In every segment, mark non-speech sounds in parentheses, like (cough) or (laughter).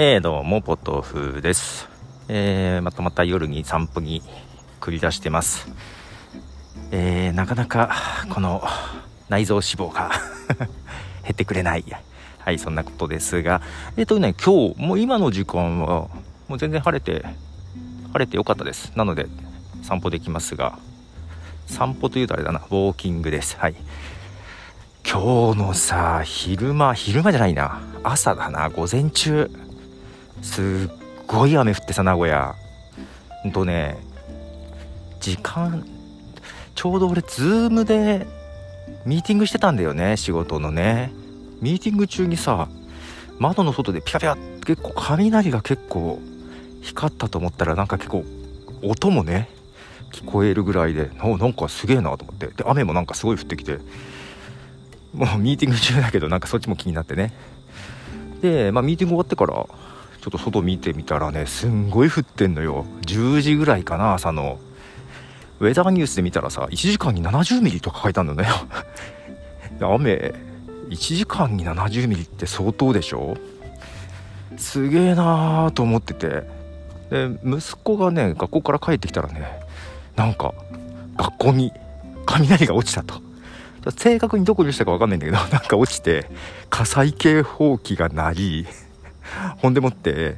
えー、どうも、ポトフです。えー、またまた夜に散歩に繰り出してます。えー、なかなか、この、内臓脂肪が (laughs) 減ってくれない。はい、そんなことですが、えっ、ー、とね、今日、もう今の時間は、もう全然晴れて、晴れてよかったです。なので、散歩できますが、散歩というとあれだな、ウォーキングです。はい。今日のさ、昼間、昼間じゃないな、朝だな、午前中。すっごい雨降ってさ名古屋。ほんとね時間ちょうど俺 Zoom でミーティングしてたんだよね仕事のね。ミーティング中にさ窓の外でピカピカって結構雷が結構光ったと思ったらなんか結構音もね聞こえるぐらいでなんかすげえなと思って。で雨もなんかすごい降ってきて。もうミーティング中だけどなんかそっちも気になってね。で、まあ、ミーティング終わってからちょっと外見てみたらねすんごい降ってんのよ。10時ぐらいかな朝の。ウェザーニュースで見たらさ1時間に70ミリとか書いたんだよ (laughs) 雨1時間に70ミリって相当でしょ？すげえなーと思ってて。で息子がね学校から帰ってきたらねなんか学校に雷が落ちたと。正確にどこにしたか分かんないんだけどなんか落ちて火災警報器が鳴りほんでもって、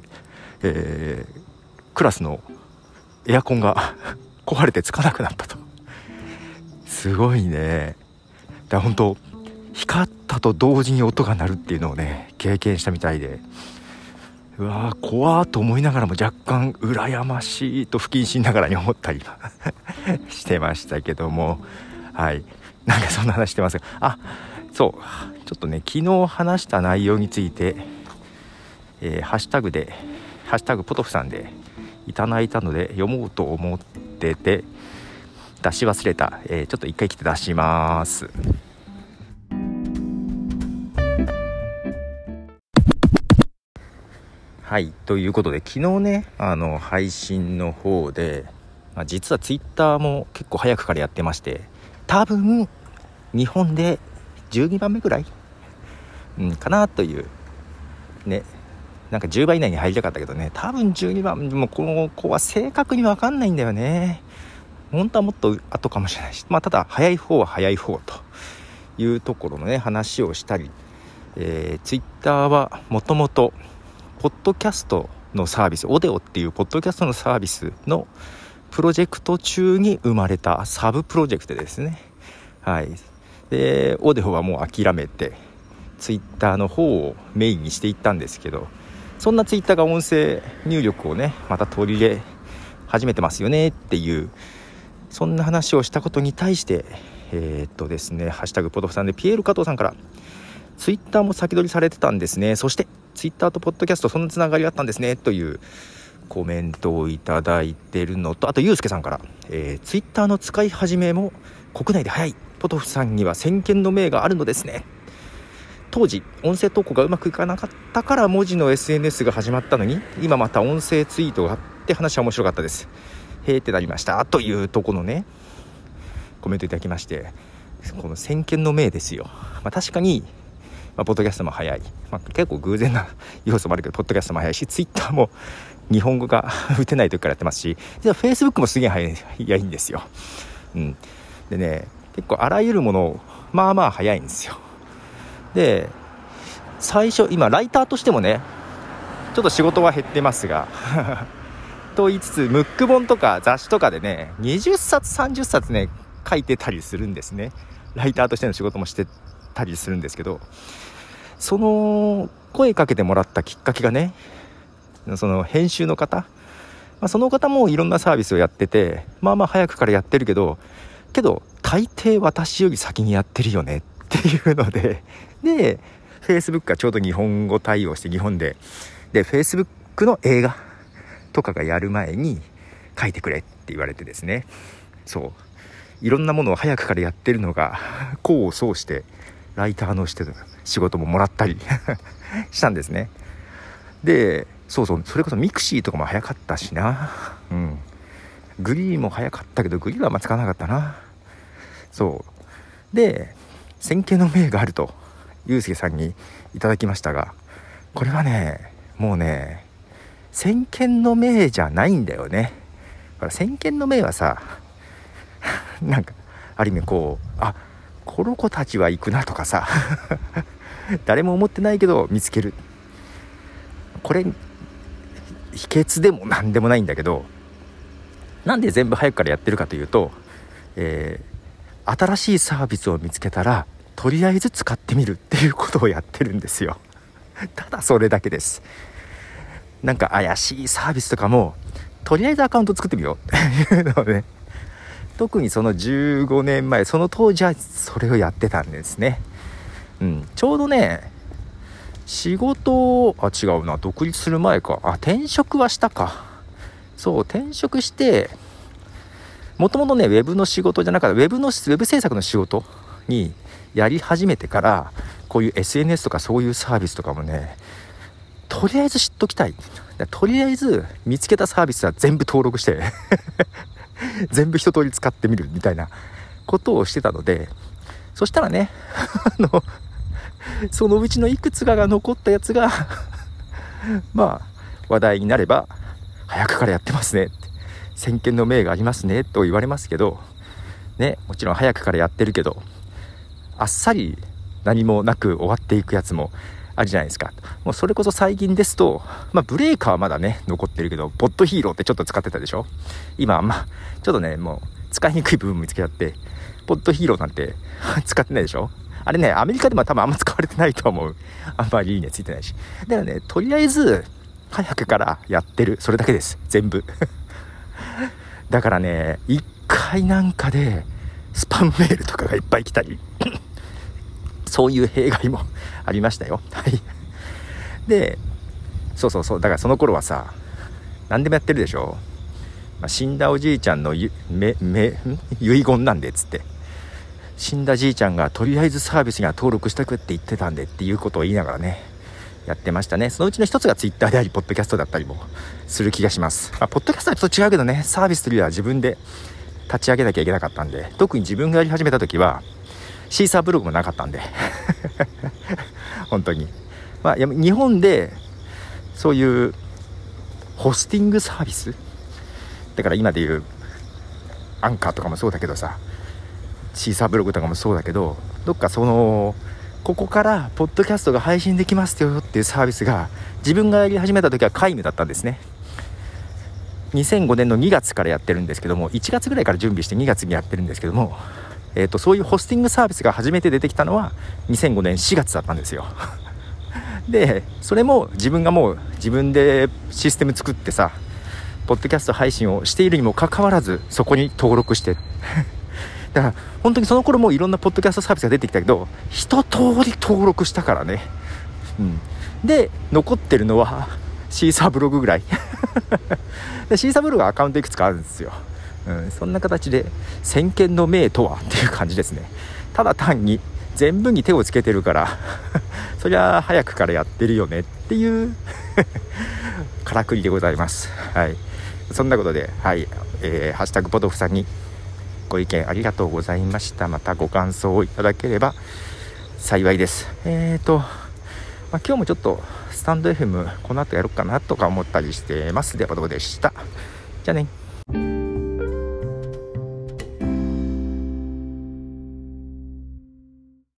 えー、クラスのエアコンが (laughs) 壊れてつかなくなったと。すごいね。だ本当光ったと同時に音が鳴るっていうのをね経験したみたいで。うわー怖ーと思いながらも若干羨ましいと不謹慎ながらに思ったり (laughs) してましたけども。はい。なんかそんな話してますが。あそう。ちょっとね昨日話した内容についてえー、ハッシュタグで「ハッシュタグポトフさん」でいただいたので読もうと思ってて出し忘れた、えー、ちょっと一回来て出します。はいということで昨日ねあの配信の方で、まあ、実はツイッターも結構早くからやってまして多分日本で12番目ぐらい、うん、かなというねなんか10番以内に入りたかったけどね、多分12番、もうこの子は正確にわかんないんだよね。本当はもっと後かもしれないし、まあ、ただ、早い方は早い方というところのね、話をしたり、えー、ツイッターはもともと、ポッドキャストのサービス、オデオっていうポッドキャストのサービスのプロジェクト中に生まれたサブプロジェクトですね。はい。で、オデオはもう諦めて、ツイッターの方をメインにしていったんですけど、そんなツイッターが音声入力をねまた取り入れ始めてますよねっていうそんな話をしたことに対してえー、っとですね「ハッシュタグポトフさん」でピエール加藤さんからツイッターも先取りされてたんですね。そしてツイッターとポッドキャストそんなつながりがあったんですねというコメントをいただいてるのとあとゆうすけさんから、えー、ツイッターの使い始めも国内で早い。ポトフさんには先見の明があるのですね。当時音声投稿がうまくいかなかったから文字の SNS が始まったのに今また音声ツイートがあって話は面白かったです。へーってなりました。というとこのねコメントいただきましてこの先見の明ですよ、まあ、確かに、まあ、ポッドキャストも早い、まあ、結構偶然な要素もあるけどポッドキャストも早いしツイッターも日本語が打てない時からやってますし実はフェイスブックもすげえ早いんですよ、うん、でね結構あらゆるものまあまあ早いんですよ。で最初今ライターとしてもねちょっと仕事は減ってますが (laughs) と言いつつムック本とか雑誌とかでね20冊30冊ね書いてたりするんですね。ライターとしての仕事もしてたりするんですけどその声かけてもらったきっかけがねその編集の方、まあ、その方もいろんなサービスをやっててまあまあ早くからやってるけどけど大抵私より先にやってるよねっっていうのでで Facebook がちょうど日本語対応して日本でで Facebook の映画とかがやる前に書いてくれって言われてですね。そう。いろんなものを早くからやってるのが功を奏してライターのして仕事ももらったり (laughs) したんですね。でそうそう。それこそ mixi とかも早かったしな。うん。 GREEも早かったけど GREEはあんま使わなかったな。そう。で先見の明があるとゆうすけさんにいただきましたがこれはねもうね先見の明じゃないんだよね。だから先見の明はさ (laughs) なんかある意味こうあこの子たちは行くなとかさ (laughs) 誰も思ってないけど見つける。これ秘訣でも何でもないんだけどなんで全部早くからやってるかというと、えー、新しいサービスを見つけたらとりあえず使ってみるっていうことをやってるんですよ。(laughs) ただそれだけです。なんか怪しいサービスとかもとりあえずアカウント作ってみよう。っていうのをね。特にその15年前その当時はそれをやってたんですね。うん。ちょうどね仕事あ違うな独立する前か。あ転職はしたか。そう転職してもともとねウェブの仕事じゃなかったウェブのウェブ制作の仕事にやり始めてからこういう SNS とかそういうサービスとかもねとりあえず知っときたい。とりあえず見つけたサービスは全部登録して (laughs) 全部一通り使ってみるみたいなことをしてたのでそしたらね (laughs) あのそのうちのいくつかが残ったやつが (laughs) まあ話題になれば早くからやってますねって。先見の明がありますねと言われますけどねもちろん早くからやってるけどあっさり何もなく終わっていくやつもあるじゃないですか。もうそれこそ最近ですと、まあ、ブレーカーはまだね、残ってるけど、ボットヒーローってちょっと使ってたでしょ？今、あんま、ちょっとね、もう、使いにくい部分見つけちゃって、ポットヒーローなんて (laughs) 使ってないでしょ？あれね、アメリカでも多分あんま使われてないと思う。あんまりいいねついてないし。だからね、とりあえず、早くからやってる。それだけです。全部。だからね、一回なんかで、スパムメールとかがいっぱい来たり (coughs) そういう弊害も (laughs) ありましたよ。はい。で、そうそうそう、だからその頃はさ、何でもやってるでしょ。まあ、死んだおじいちゃんのゆめめ遺言なんでっつって。死んだじいちゃんがとりあえずサービスには登録したくって言ってたんでっていうことを言いながらね、やってましたね。そのうちの一つが Twitter であり、ポッドキャストだったりもする気がします。まあ、ポッドキャストはちょっと違うけどね、サービスというよりは自分で立ち上げなきゃいけなかったんで、特に自分がやり始めた時は、シーサーブログもなかったんで (laughs) 本当にまあ日本でそういうホスティングサービス？だから今でいうアンカーとかもそうだけどさシーサーブログとかもそうだけどどっかそのここからポッドキャストが配信できますよっていうサービスが自分がやり始めた時は皆無だったんですね。2005年の2月からやってるんですけども1月ぐらいから準備して2月にやってるんですけどもえーと、そういうホスティングサービスが初めて出てきたのは2005年4月だったんですよ。(laughs) でそれも自分がもう自分でシステム作ってさポッドキャスト配信をしているにもかかわらずそこに登録してだから本当にその頃もいろんなポッドキャストサービスが出てきたけど一通り登録したからね、うん、で残ってるのはシーサーブログぐらい。(laughs) でシーサーブログはアカウントいくつかあるんですよ。うん、そんな形で先見の明とはっていう感じですね。ただ単に全部に手をつけてるから (laughs) そりゃ早くからやってるよねっていう (laughs) からくりでございます。はい。そんなことではい、えー、ハッシュタグポトフさんにご意見ありがとうございました。またご感想をいただければ幸いです。えーと、まあ、今日もちょっとスタンド FM この後やろうかなとか思ったりしてます。ではどうでした？じゃあね。